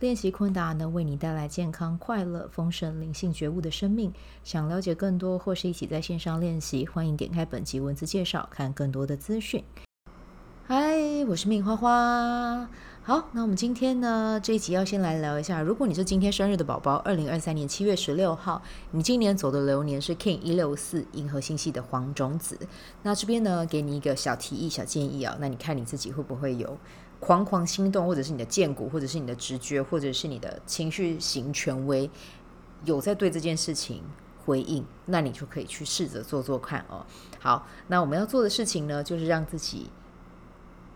练习昆达能为你带来健康、快乐、丰盛、灵性觉悟的生命。想了解更多或是一起在线上练习，欢迎点开本集文字介绍，看更多的资讯。嗨，我是命花花。好，那我们今天呢，这一集要先来聊一下，如果你是今天生日的宝宝，二零二三年七月十六号，你今年走的流年是 King 一六四银河星系的黄种子。那这边呢，给你一个小提议、小建议啊，那你看你自己会不会有？狂狂心动，或者是你的荐骨，或者是你的直觉，或者是你的情绪型权威，有在对这件事情回应，那你就可以去试着做做看哦。好，那我们要做的事情呢，就是让自己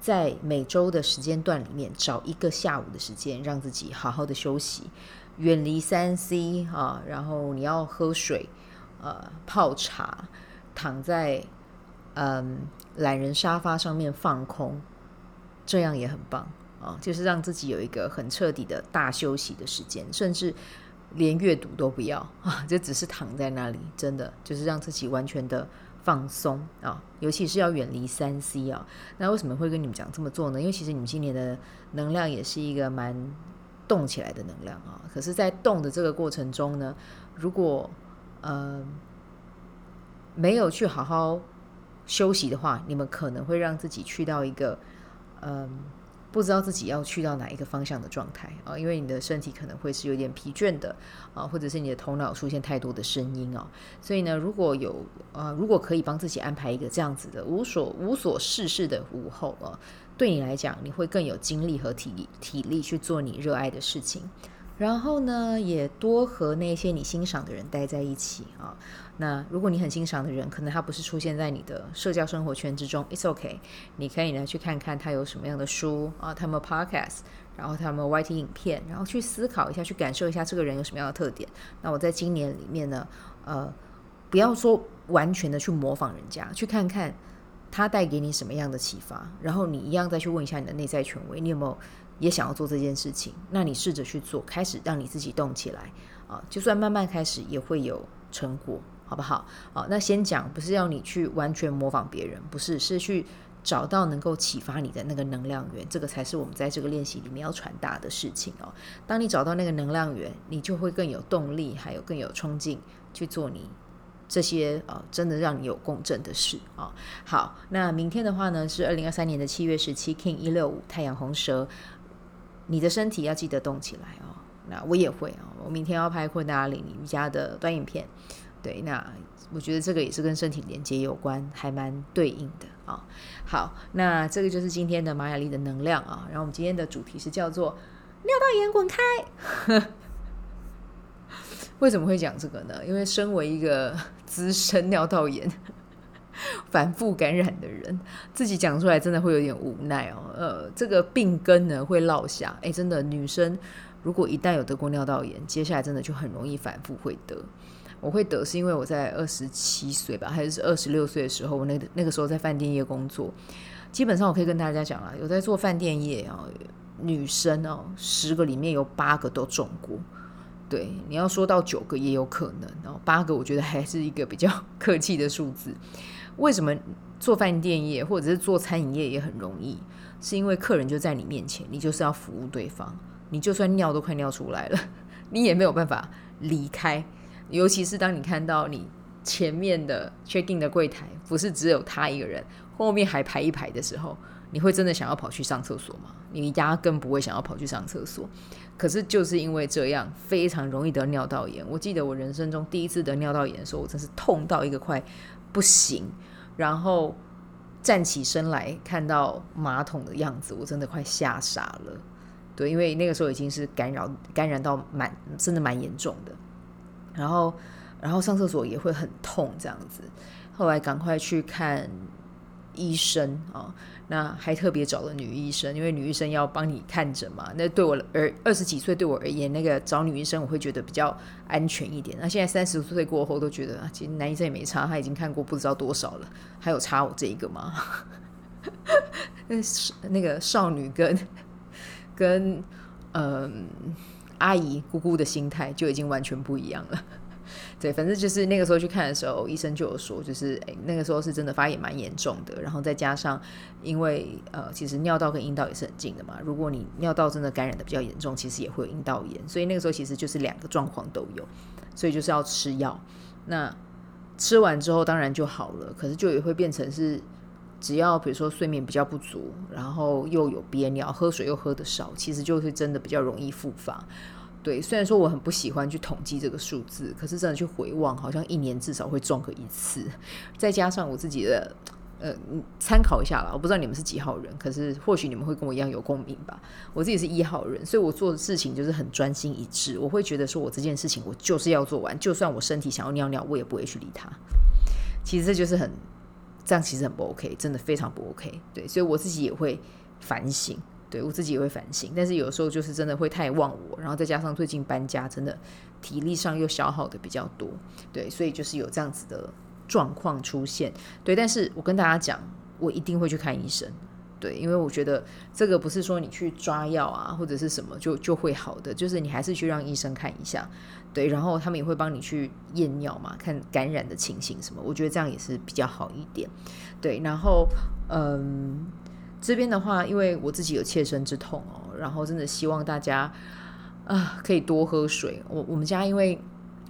在每周的时间段里面找一个下午的时间，让自己好好的休息，远离三 C 啊，然后你要喝水，呃，泡茶，躺在嗯懒人沙发上面放空。这样也很棒啊，就是让自己有一个很彻底的大休息的时间，甚至连阅读都不要啊，就只是躺在那里，真的就是让自己完全的放松啊，尤其是要远离三 C 啊。那为什么会跟你们讲这么做呢？因为其实你们今年的能量也是一个蛮动起来的能量啊。可是，在动的这个过程中呢，如果呃没有去好好休息的话，你们可能会让自己去到一个。嗯，不知道自己要去到哪一个方向的状态啊，因为你的身体可能会是有点疲倦的啊，或者是你的头脑出现太多的声音啊，所以呢，如果有啊，如果可以帮自己安排一个这样子的无所无所事事的午后啊，对你来讲，你会更有精力和体力体力去做你热爱的事情。然后呢，也多和那些你欣赏的人待在一起啊。那如果你很欣赏的人，可能他不是出现在你的社交生活圈之中，It's OK，。你可以呢去看看他有什么样的书啊，他们 Podcast，然后他们 YT 影片，然后去思考一下，去感受一下这个人有什么样的特点。那我在今年里面呢，呃，不要说完全的去模仿人家，去看看他带给你什么样的启发，然后你一样再去问一下你的内在权威，你有没有？也想要做这件事情，那你试着去做，开始让你自己动起来啊！就算慢慢开始，也会有成果，好不好？啊，那先讲，不是要你去完全模仿别人，不是，是去找到能够启发你的那个能量源，这个才是我们在这个练习里面要传达的事情哦。当你找到那个能量源，你就会更有动力，还有更有冲劲去做你这些啊，真的让你有共振的事啊。好，那明天的话呢，是二零二三年的七月十七，King 一六五太阳红蛇。你的身体要记得动起来哦。那我也会哦。我明天要拍昆达里瑜伽的短影片，对，那我觉得这个也是跟身体连接有关，还蛮对应的啊、好，那这个就是今天的玛雅丽的能量啊。然后我们今天的主题是叫做“尿道炎滚开”。为什么会讲这个呢？因为身为一个资深尿道炎。反复感染的人，自己讲出来真的会有点无奈哦。呃，这个病根呢会落下，哎，真的，女生如果一旦有得过尿道炎，接下来真的就很容易反复会得。我会得是因为我在二十七岁吧，还是二十六岁的时候，我那个那个时候在饭店业工作，基本上我可以跟大家讲啊，有在做饭店业啊，女生哦，十个里面有八个都中过。对，你要说到九个也有可能，然后八个我觉得还是一个比较 客气的数字。为什么做饭店业或者是做餐饮业也很容易？是因为客人就在你面前，你就是要服务对方，你就算尿都快尿出来了，你也没有办法离开。尤其是当你看到你前面的 check in 的柜台不是只有他一个人，后面还排一排的时候，你会真的想要跑去上厕所吗？你压根不会想要跑去上厕所。可是就是因为这样，非常容易得尿道炎。我记得我人生中第一次得尿道炎的时候，我真是痛到一个快不行。然后站起身来看到马桶的样子，我真的快吓傻了。对，因为那个时候已经是感染感染到蛮真的蛮严重的。然后然后上厕所也会很痛这样子。后来赶快去看医生啊，那还特别找了女医生，因为女医生要帮你看诊嘛。那对我而二十几岁对我而言，那个找女医生我会觉得比较安全一点。那现在三十岁过后都觉得，其实男医生也没差，他已经看过不知道多少了，还有差我这一个吗？那那个少女跟跟嗯、阿姨姑姑的心态就已经完全不一样了。对，反正就是那个时候去看的时候，医生就有说，就是诶，那个时候是真的发炎蛮严重的，然后再加上因为呃，其实尿道跟阴道也是很近的嘛，如果你尿道真的感染的比较严重，其实也会有阴道炎，所以那个时候其实就是两个状况都有，所以就是要吃药。那吃完之后当然就好了，可是就也会变成是，只要比如说睡眠比较不足，然后又有憋尿，喝水又喝得少，其实就是真的比较容易复发。对，虽然说我很不喜欢去统计这个数字，可是真的去回望，好像一年至少会撞个一次。再加上我自己的，呃，参考一下啦。我不知道你们是几号人，可是或许你们会跟我一样有共鸣吧。我自己是一号人，所以我做的事情就是很专心一致。我会觉得说我这件事情我就是要做完，就算我身体想要尿尿，我也不会去理它。其实这就是很，这样其实很不 OK，真的非常不 OK。对，所以我自己也会反省。对，我自己也会反省，但是有时候就是真的会太忘我，然后再加上最近搬家，真的体力上又消耗的比较多，对，所以就是有这样子的状况出现。对，但是我跟大家讲，我一定会去看医生，对，因为我觉得这个不是说你去抓药啊或者是什么就就会好的，就是你还是去让医生看一下，对，然后他们也会帮你去验尿嘛，看感染的情形什么，我觉得这样也是比较好一点，对，然后嗯。这边的话，因为我自己有切身之痛哦，然后真的希望大家啊可以多喝水。我我们家因为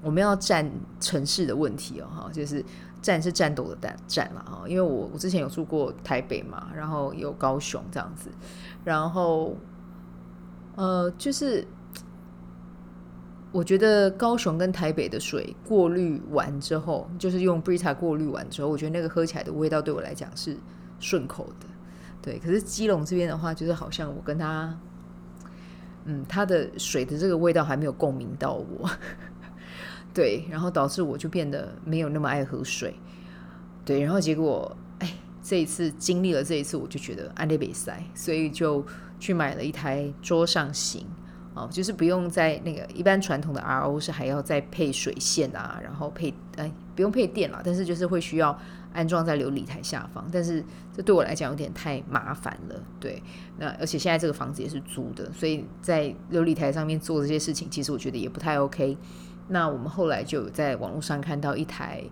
我们要战城市的问题哦，哈，就是战是战斗的战战了哈。因为我我之前有住过台北嘛，然后有高雄这样子，然后呃，就是我觉得高雄跟台北的水过滤完之后，就是用 Brita 过滤完之后，我觉得那个喝起来的味道对我来讲是顺口的。对，可是基隆这边的话，就是好像我跟他，嗯，他的水的这个味道还没有共鸣到我，对，然后导致我就变得没有那么爱喝水，对，然后结果，哎，这一次经历了这一次，我就觉得安利比赛，所以就去买了一台桌上型，哦，就是不用在那个一般传统的 RO 是还要再配水线啊，然后配哎不用配电了，但是就是会需要。安装在琉璃台下方，但是这对我来讲有点太麻烦了。对，那而且现在这个房子也是租的，所以在琉璃台上面做这些事情，其实我觉得也不太 OK。那我们后来就在网络上看到一台，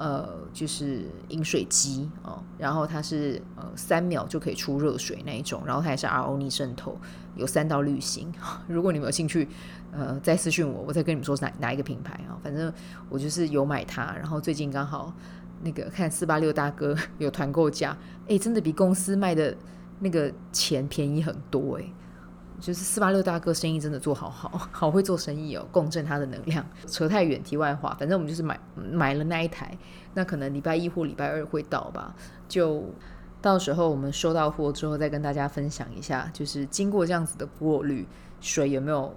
呃，就是饮水机哦，然后它是呃三秒就可以出热水那一种，然后它也是 RO 逆渗透，有三道滤芯。如果你们有兴趣，呃，再私信我，我再跟你们说哪哪一个品牌啊？反正我就是有买它，然后最近刚好。那个看四八六大哥有团购价，哎，真的比公司卖的那个钱便宜很多哎，就是四八六大哥生意真的做好好，好会做生意哦，共振他的能量。扯太远，题外话，反正我们就是买买了那一台，那可能礼拜一或礼拜二会到吧，就到时候我们收到货之后再跟大家分享一下，就是经过这样子的过滤，水有没有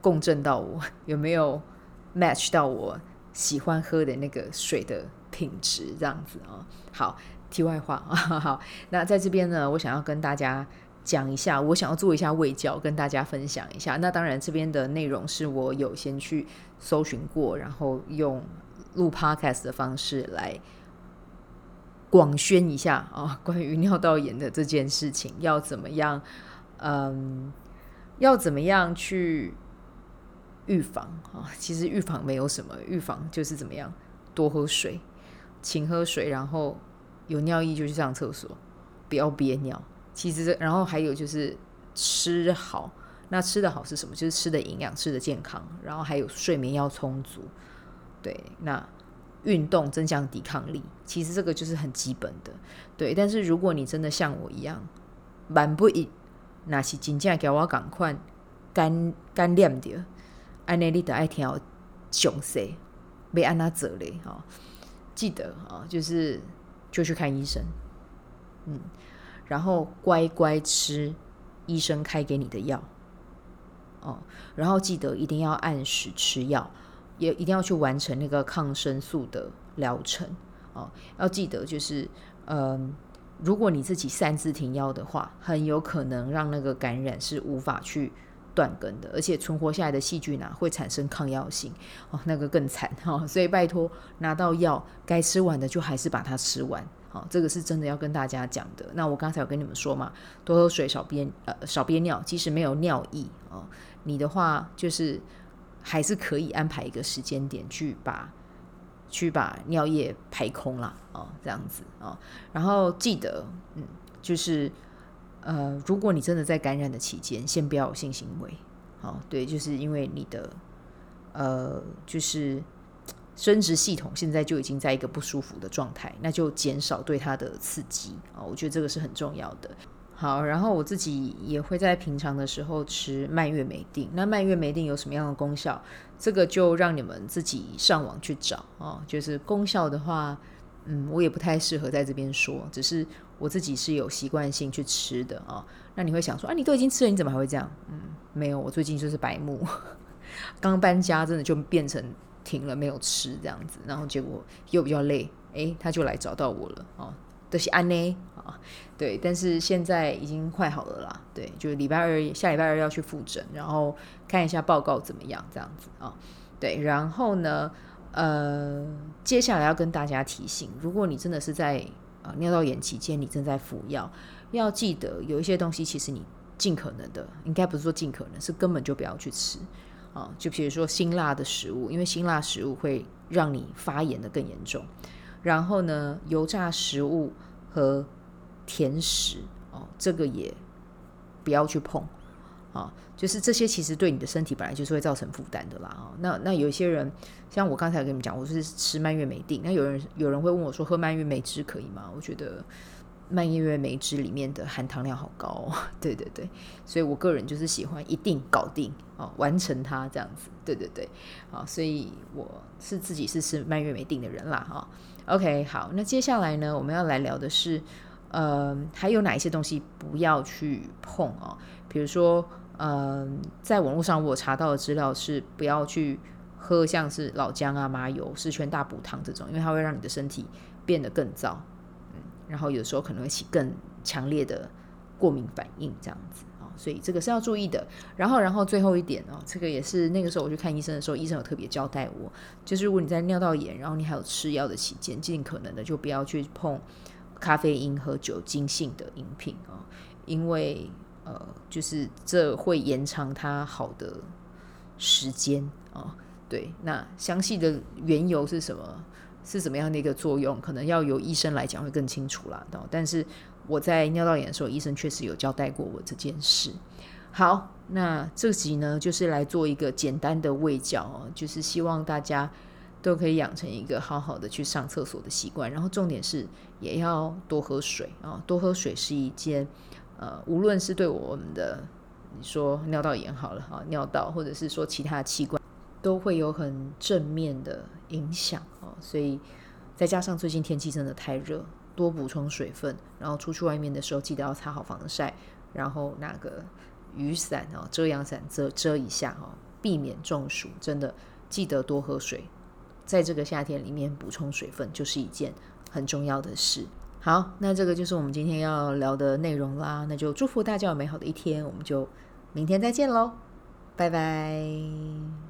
共振到我，有没有 match 到我。喜欢喝的那个水的品质，这样子啊。好，题外话 啊。好，那在这边呢，我想要跟大家讲一下，我想要做一下卫教，跟大家分享一下。那当然，这边的内容是我有先去搜寻过，然后用录 podcast 的方式来广宣一下啊，关于尿道炎的这件事情，要怎么样？嗯，要怎么样去？预防啊，其实预防没有什么，预防就是怎么样，多喝水，勤喝水，然后有尿意就去上厕所，不要憋尿。其实，然后还有就是吃好，那吃的好是什么？就是吃的营养，吃的健康，然后还有睡眠要充足。对，那运动增强抵抗力，其实这个就是很基本的。对，但是如果你真的像我一样，蛮不一，那是真正给我赶快干干练的。安内利的爱听详细，被安娜走嘞哈，记得啊，就是就去看医生，嗯，然后乖乖吃医生开给你的药，哦，然后记得一定要按时吃药，也一定要去完成那个抗生素的疗程，哦，要记得就是，嗯、如果你自己擅自停药的话，很有可能让那个感染是无法去断根的，而且存活下来的细菌啊会产生抗药性，哦，那个更惨。哈、哦。所以拜托，拿到药该吃完的就还是把它吃完，好、哦，这个是真的要跟大家讲的。那我刚才有跟你们说嘛，多喝水，少憋呃少憋尿，即使没有尿意哦，你的话就是还是可以安排一个时间点去把。去把尿液排空了哦，这样子哦，然后记得，嗯，就是呃，如果你真的在感染的期间，先不要有性行为，哦，对，就是因为你的呃，就是生殖系统现在就已经在一个不舒服的状态，那就减少对它的刺激啊，我觉得这个是很重要的。好，然后我自己也会在平常的时候吃蔓越莓定。那蔓越莓定有什么样的功效？这个就让你们自己上网去找哦。就是功效的话，嗯，我也不太适合在这边说。只是我自己是有习惯性去吃的啊、那你会想说，啊，你都已经吃了，你怎么还会这样？嗯，没有，我最近就是白目，刚搬家，真的就变成停了没有吃这样子。然后结果又比较累，诶，他就来找到我了哦。都是安呢啊，对，但是现在已经快好了啦，对，就是礼拜二下礼拜二要去复诊，然后看一下报告怎么样，这样子啊，对，然后呢，呃，接下来要跟大家提醒，如果你真的是在啊尿道炎期间，你正在服药，要记得有一些东西，其实你尽可能的，应该不是说尽可能，是根本就不要去吃啊，就比如说辛辣的食物，因为辛辣食物会让你发炎的更严重。然后呢，油炸食物和甜食哦，这个也不要去碰啊、就是这些其实对你的身体本来就是会造成负担的啦啊、那那有些人，像我刚才跟你们讲，我是吃蔓越莓定。那有人有人会问我说，喝蔓越莓汁可以吗？我觉得。蔓越莓汁里面的含糖量好高哦，对对对，所以我个人就是喜欢一定搞定哦，完成它这样子，对对对，好，所以我是自己是吃蔓越莓定的人啦哈。OK，好，那接下来呢，我们要来聊的是，呃，还有哪一些东西不要去碰哦？比如说，呃，在网络上我查到的资料是不要去喝像是老姜啊、麻油、十全大补汤这种，因为它会让你的身体变得更糟。然后有时候可能会起更强烈的过敏反应，这样子啊，所以这个是要注意的。然后，然后最后一点哦，这个也是那个时候我去看医生的时候，医生有特别交代我，就是如果你在尿道炎，然后你还有吃药的期间，尽可能的就不要去碰咖啡因和酒精性的饮品啊，因为呃，就是这会延长它好的时间啊。对，那详细的缘由是什么？是怎么样的一个作用？可能要由医生来讲会更清楚啦。但是我在尿道炎的时候，医生确实有交代过我这件事。好，那这集呢，就是来做一个简单的卫教哦，就是希望大家都可以养成一个好好的去上厕所的习惯。然后重点是也要多喝水啊，多喝水是一件呃，无论是对我们的你说尿道炎好了哈，尿道或者是说其他器官，都会有很正面的影响哦，所以再加上最近天气真的太热，多补充水分，然后出去外面的时候记得要擦好防晒，然后拿个雨伞哦，遮阳伞遮遮一下哦，避免中暑。真的记得多喝水，在这个夏天里面补充水分就是一件很重要的事。好，那这个就是我们今天要聊的内容啦，那就祝福大家有美好的一天，我们就明天再见喽，拜拜。